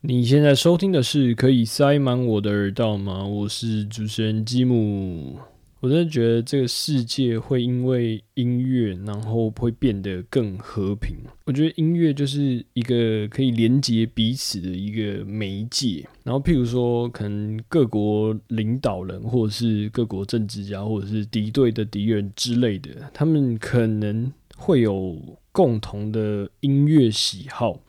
你现在收听的是可以塞满我的耳道吗？我是主持人吉姆。我真的觉得这个世界会因为音乐，然后会变得更和平。我觉得音乐就是一个可以连接彼此的一个媒介。然后，譬如说，可能各国领导人，或者是各国政治家，或者是敌对的敌人之类的，他们可能会有共同的音乐喜好。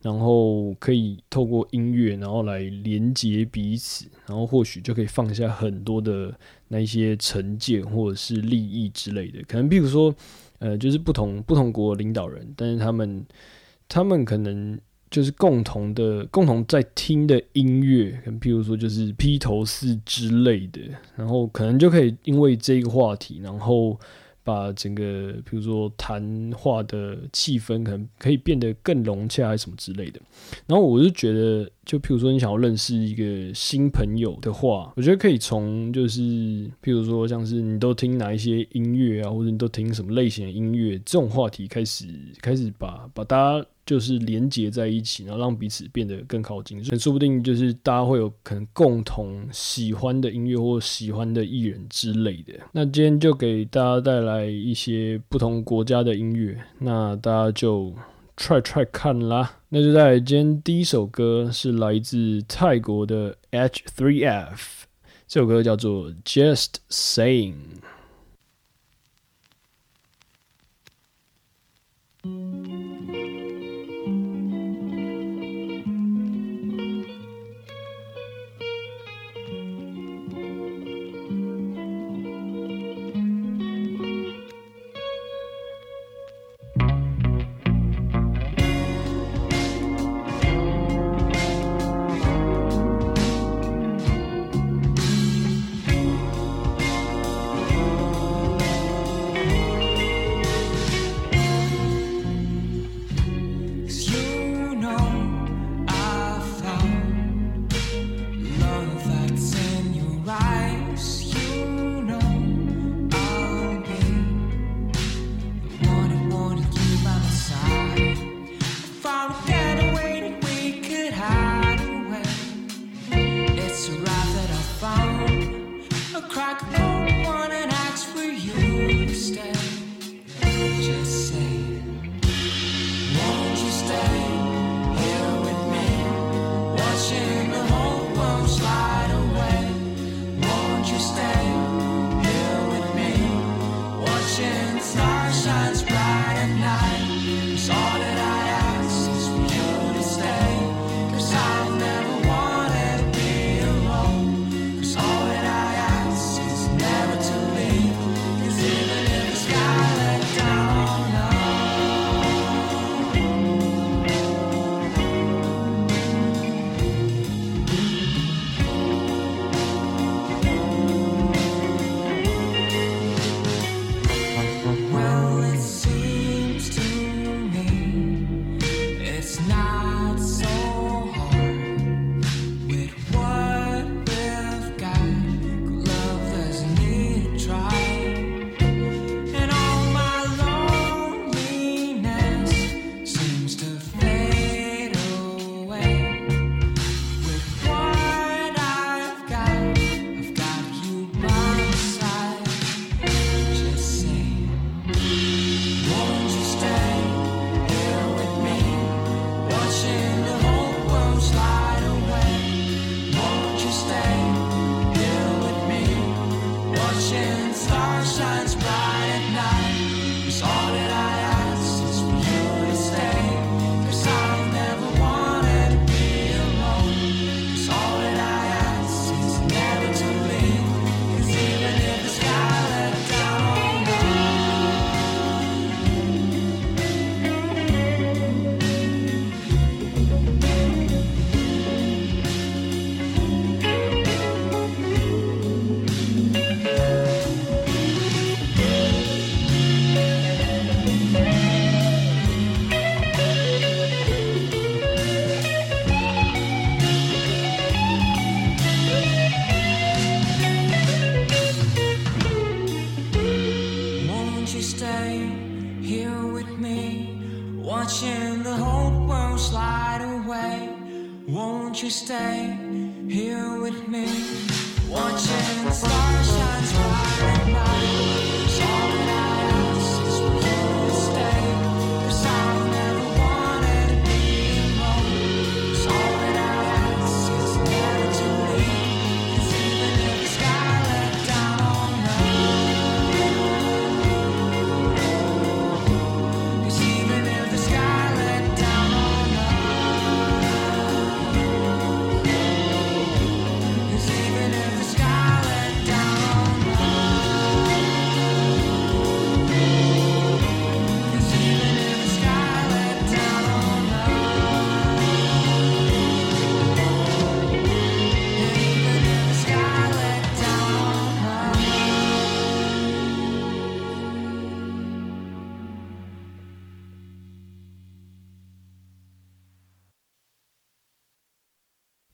然后可以透过音乐，然后来连接彼此，然后或许就可以放下很多的那一些成见或者是利益之类的。可能比如说，呃，就是不同不同国领导人，但是他们他们可能就是共同的共同在听的音乐，可譬如说就是披头士之类的，然后可能就可以因为这个话题，然后。把整个，比如说谈话的气氛，可能可以变得更融洽，还是什么之类的。然后我就觉得，就譬如说你想要认识一个新朋友的话，我觉得可以从就是，譬如说像是你都听哪一些音乐啊，或者你都听什么类型的音乐，这种话题开始开始把把大家。就是连接在一起，然后让彼此变得更靠近。所以说不定就是大家会有可能共同喜欢的音乐或喜欢的艺人之类的。那今天就给大家带来一些不同国家的音乐，那大家就 try try 看啦。那就在今天第一首歌是来自泰国的 H 3 F，这首歌叫做 Just Saying。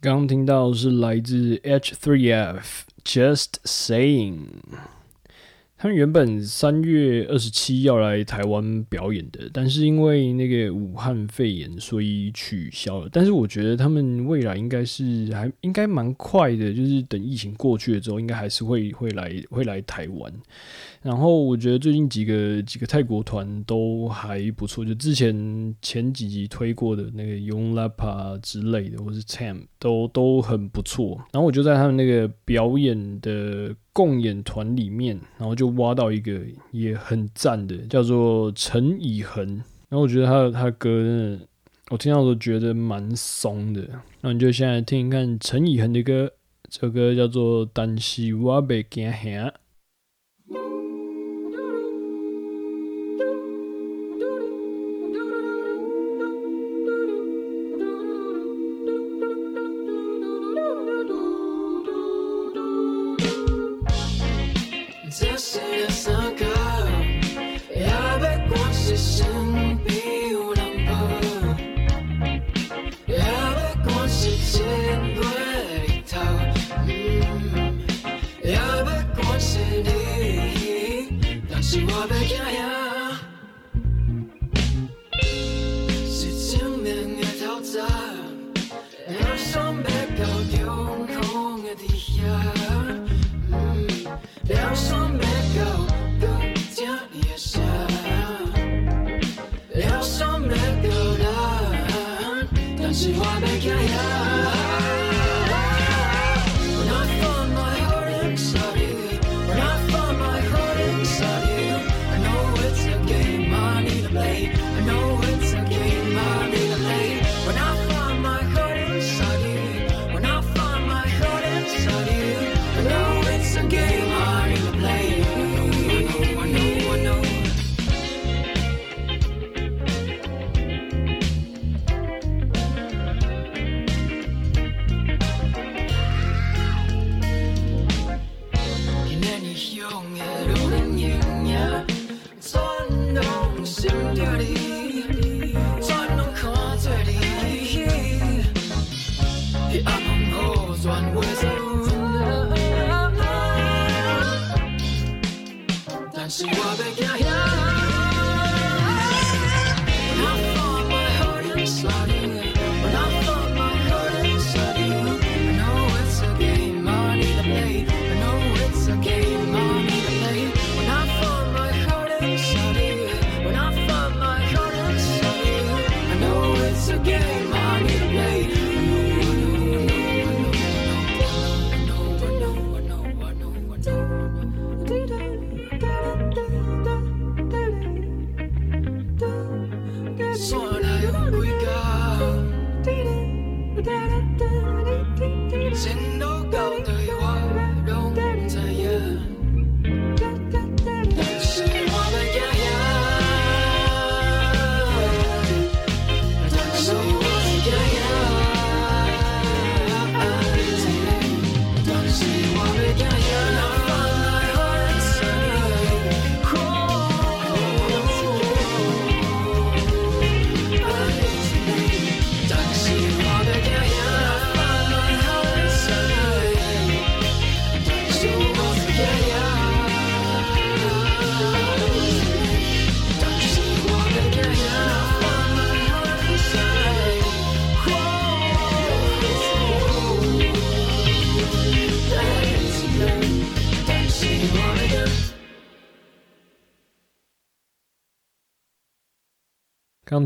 刚听到是来自 H3F Just Saying，他们原本三月二十七要来台湾表演的，但是因为那个武汉肺炎，所以取消了。但是我觉得他们未来应该是还应该蛮快的，就是等疫情过去了之后，应该还是会会来会来台湾。然后我觉得最近几个几个泰国团都还不错，就之前前几集推过的那个 Young Lapa 之类的，或是 Tam 都都很不错。然后我就在他们那个表演的共演团里面，然后就挖到一个也很赞的，叫做陈以恒。然后我觉得他的他的歌真的，我听到都觉得蛮松的。那你就现在听一看陈以恒的歌，这首歌叫做《但是我袂惊吓》。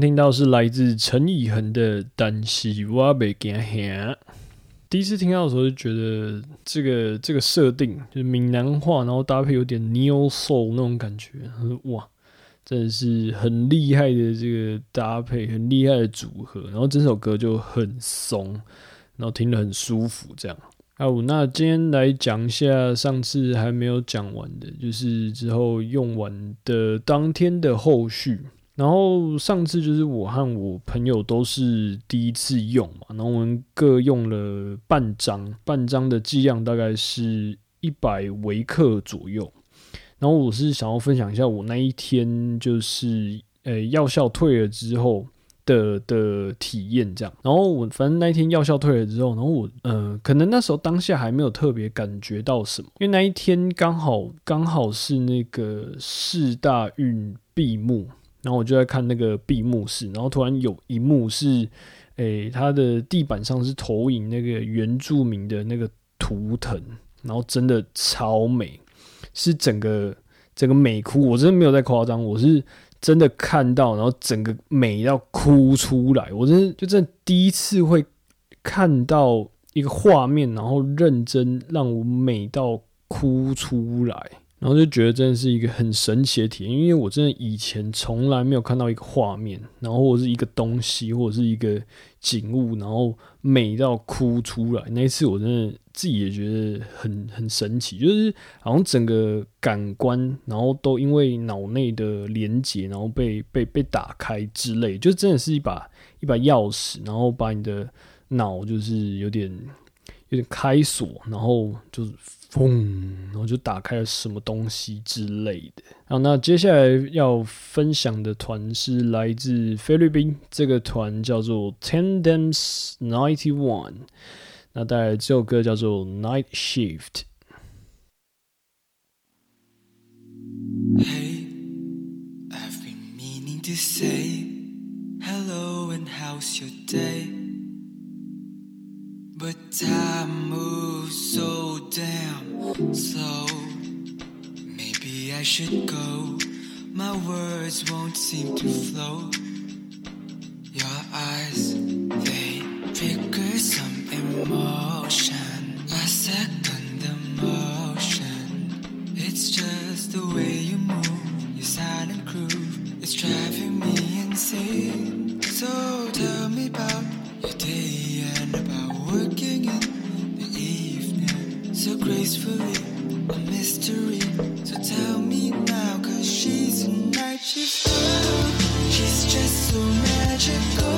听到是来自陈以恒的《但是我袂惊吓》。第一次听到的时候就觉得这个这个设定就是闽南话，然后搭配有点 neo soul 那种感觉，哇，真的是很厉害的这个搭配，很厉害的组合。然后整首歌就很松，然后听得很舒服，这样。好，那今天来讲一下上次还没有讲完的，就是之后用完的当天的后续。然后上次就是我和我朋友都是第一次用嘛，然后我们各用了半张，半张的剂量大概是一百微克左右。然后我是想要分享一下我那一天就是呃药效退了之后的的体验这样。然后我反正那一天药效退了之后，然后我呃可能那时候当下还没有特别感觉到什么，因为那一天刚好刚好是那个四大运闭幕。然后我就在看那个闭幕式，然后突然有一幕是，诶，它的地板上是投影那个原住民的那个图腾，然后真的超美，是整个整个美哭，我真的没有在夸张，我是真的看到，然后整个美到哭出来，我真的就真的第一次会看到一个画面，然后认真让我美到哭出来。然后就觉得真的是一个很神奇的体验，因为我真的以前从来没有看到一个画面，然后或者是一个东西，或者是一个景物，然后美到哭出来。那一次我真的自己也觉得很很神奇，就是好像整个感官，然后都因为脑内的连接，然后被被被打开之类，就真的是一把一把钥匙，然后把你的脑就是有点有点开锁，然后就是。嘣，然后就打开了什么东西之类的。好，那接下来要分享的团是来自菲律宾，这个团叫做 Tandem Ninety One。那带来这首歌叫做 Night Shift。Hey, I've been meaning to say hello and how's your day? But time moves so damn slow. Maybe I should go. My words won't seem to flow. Your eyes, they trigger some emotion. A second emotion. It's just the way you move, your silent groove. It's driving me insane. So so gracefully a mystery. So tell me now cause she's a night girl she's just so magical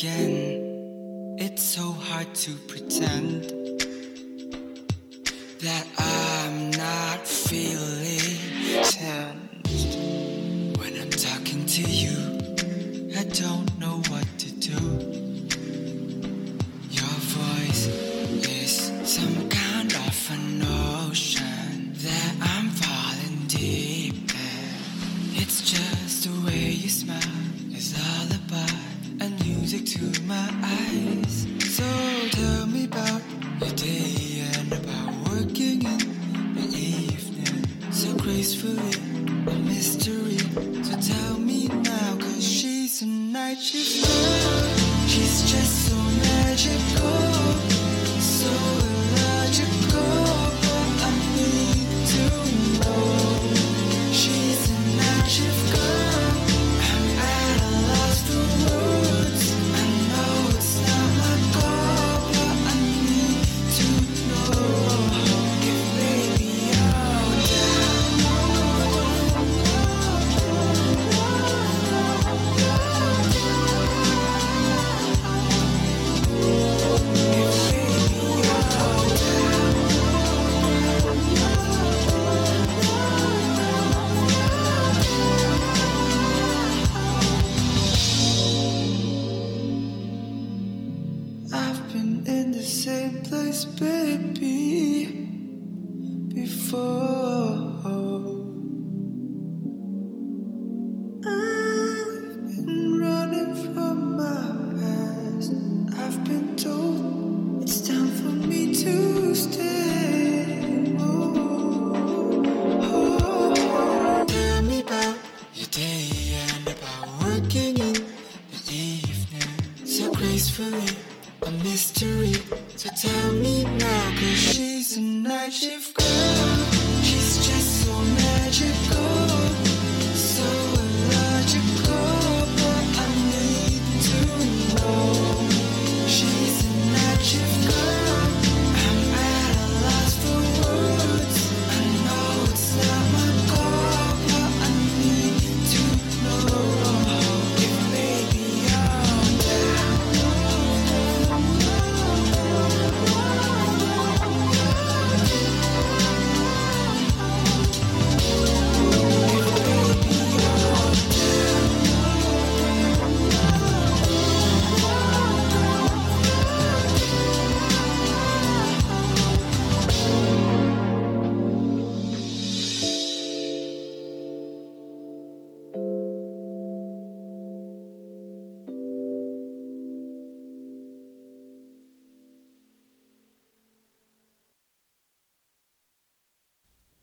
again. It's so hard to pretend that I'm time.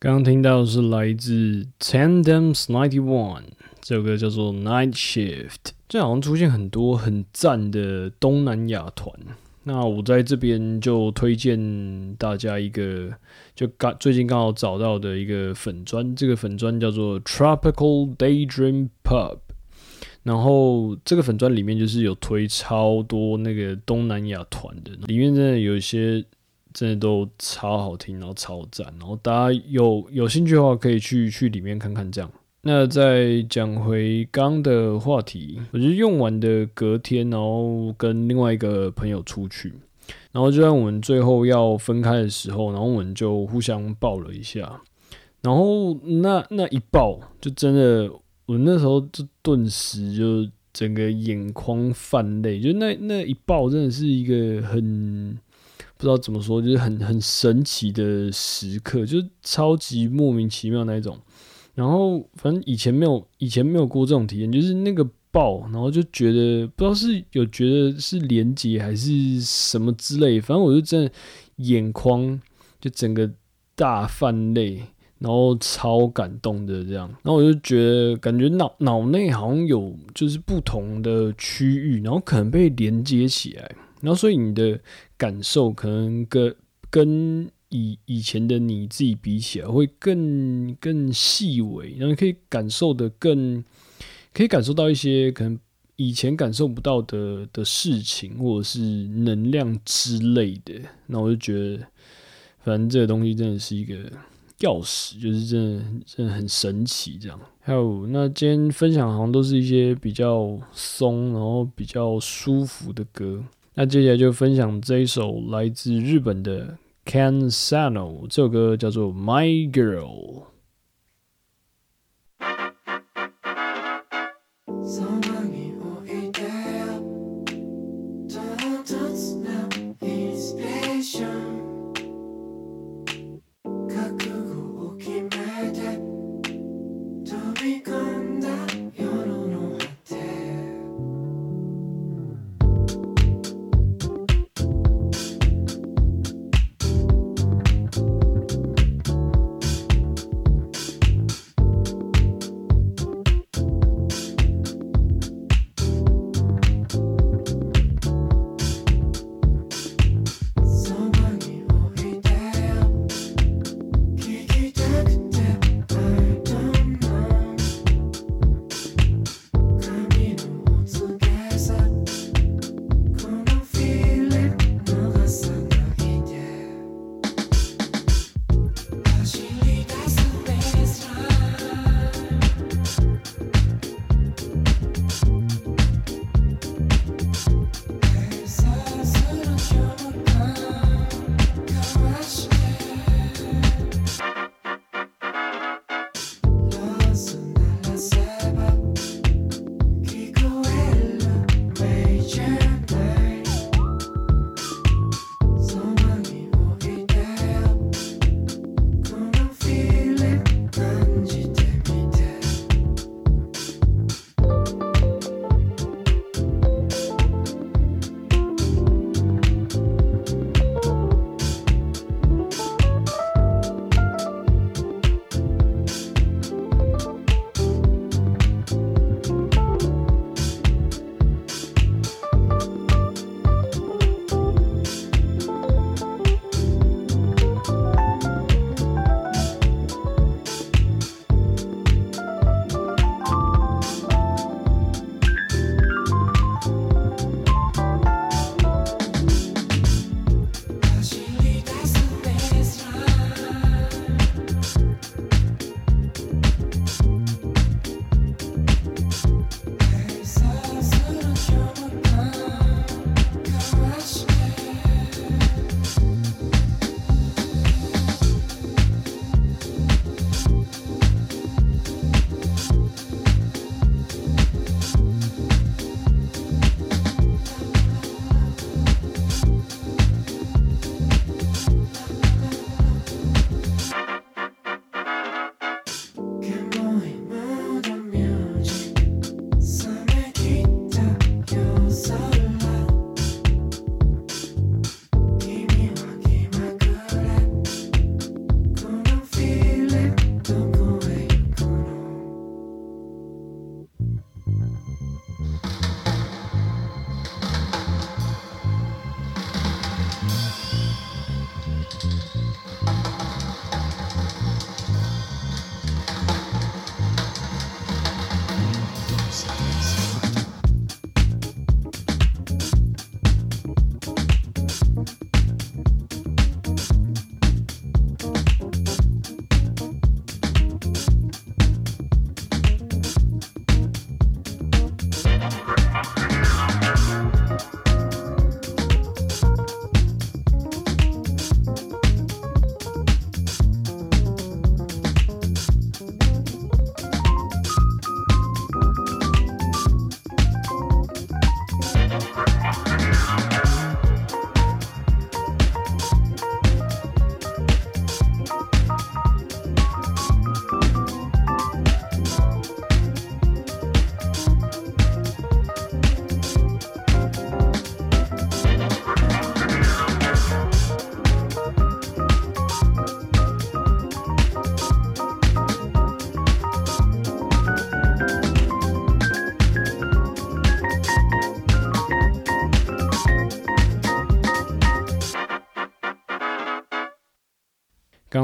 刚听到是来自 Tandems Ninety One，这首歌叫做 Night Shift。这好像出现很多很赞的东南亚团。那我在这边就推荐大家一个，就刚最近刚好找到的一个粉砖，这个粉砖叫做 Tropical Daydream Pub。然后这个粉砖里面就是有推超多那个东南亚团的，里面真的有一些真的都超好听，然后超赞，然后大家有有兴趣的话可以去去里面看看这样。那再讲回刚的话题，我就用完的隔天，然后跟另外一个朋友出去，然后就在我们最后要分开的时候，然后我们就互相抱了一下，然后那那一抱就真的，我那时候就顿时就整个眼眶泛泪，就那那一抱真的是一个很不知道怎么说，就是很很神奇的时刻，就是超级莫名其妙那一种。然后反正以前没有以前没有过这种体验，就是那个抱，然后就觉得不知道是有觉得是连接还是什么之类，反正我就真的眼眶就整个大泛泪，然后超感动的这样，然后我就觉得感觉脑脑内好像有就是不同的区域，然后可能被连接起来，然后所以你的感受可能跟跟以以前的你自己比起来，会更更细微，然后可以感受的更，可以感受到一些可能以前感受不到的的事情，或者是能量之类的。那我就觉得，反正这个东西真的是一个钥匙，就是真的真的很神奇。这样，还有那今天分享好像都是一些比较松，然后比较舒服的歌。那接下来就分享这一首来自日本的 Kansano，这首歌叫做《My Girl》。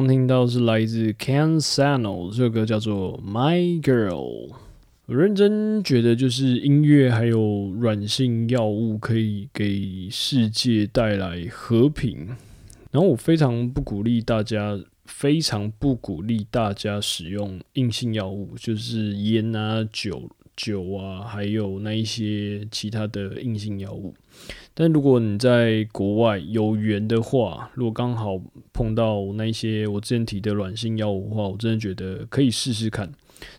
听到是来自 Can Sano，这首歌叫做 My Girl。我认真觉得，就是音乐还有软性药物可以给世界带来和平。然后我非常不鼓励大家，非常不鼓励大家使用硬性药物，就是烟啊、酒、酒啊，还有那一些其他的硬性药物。但如果你在国外有缘的话，如果刚好碰到那些我之前提的软性药物的话，我真的觉得可以试试看。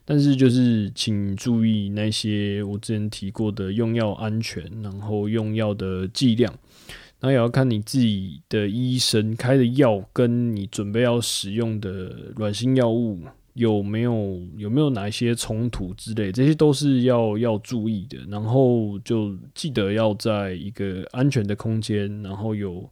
但是就是请注意那些我之前提过的用药安全，然后用药的剂量，然后也要看你自己的医生开的药跟你准备要使用的软性药物有没有有没有哪一些冲突之类，这些都是要要注意的。然后就记得要在一个安全的空间，然后有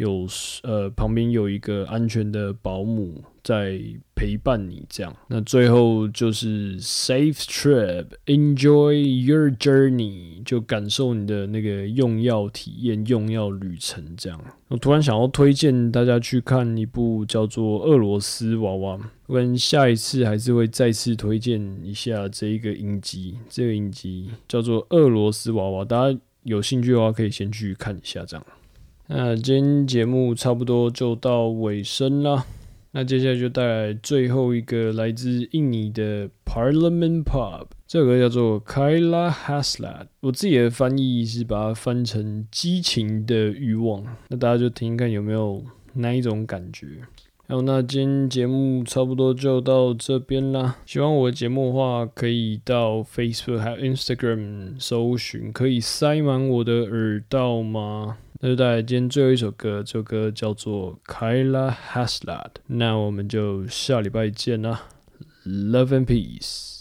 有呃旁边有一个安全的保姆在陪伴你，这样。那最后就是 safe trip，enjoy your journey，就感受你的那个用药体验、用药旅程。这样，我突然想要推荐大家去看一部叫做《俄罗斯娃娃》，我跟下一次还是会再次推荐一下这一个影集。这个影集叫做《俄罗斯娃娃》，大家有兴趣的话可以先去看一下。这样，那今天节目差不多就到尾声啦。那接下来就带来最后一个来自印尼的 Parliament Pub，这个叫做 Kaila Haslat。我自己的翻译是把它翻成激情的欲望，那大家就听听看有没有那一种感觉。好，那今天节目差不多就到这边啦。喜欢我的节目的话，可以到 Facebook 还有 Instagram 搜寻，可以塞满我的耳道吗？那就带来今天最后一首歌，这首歌叫做 Kyla Haslad。那我们就下礼拜见啦，Love and Peace。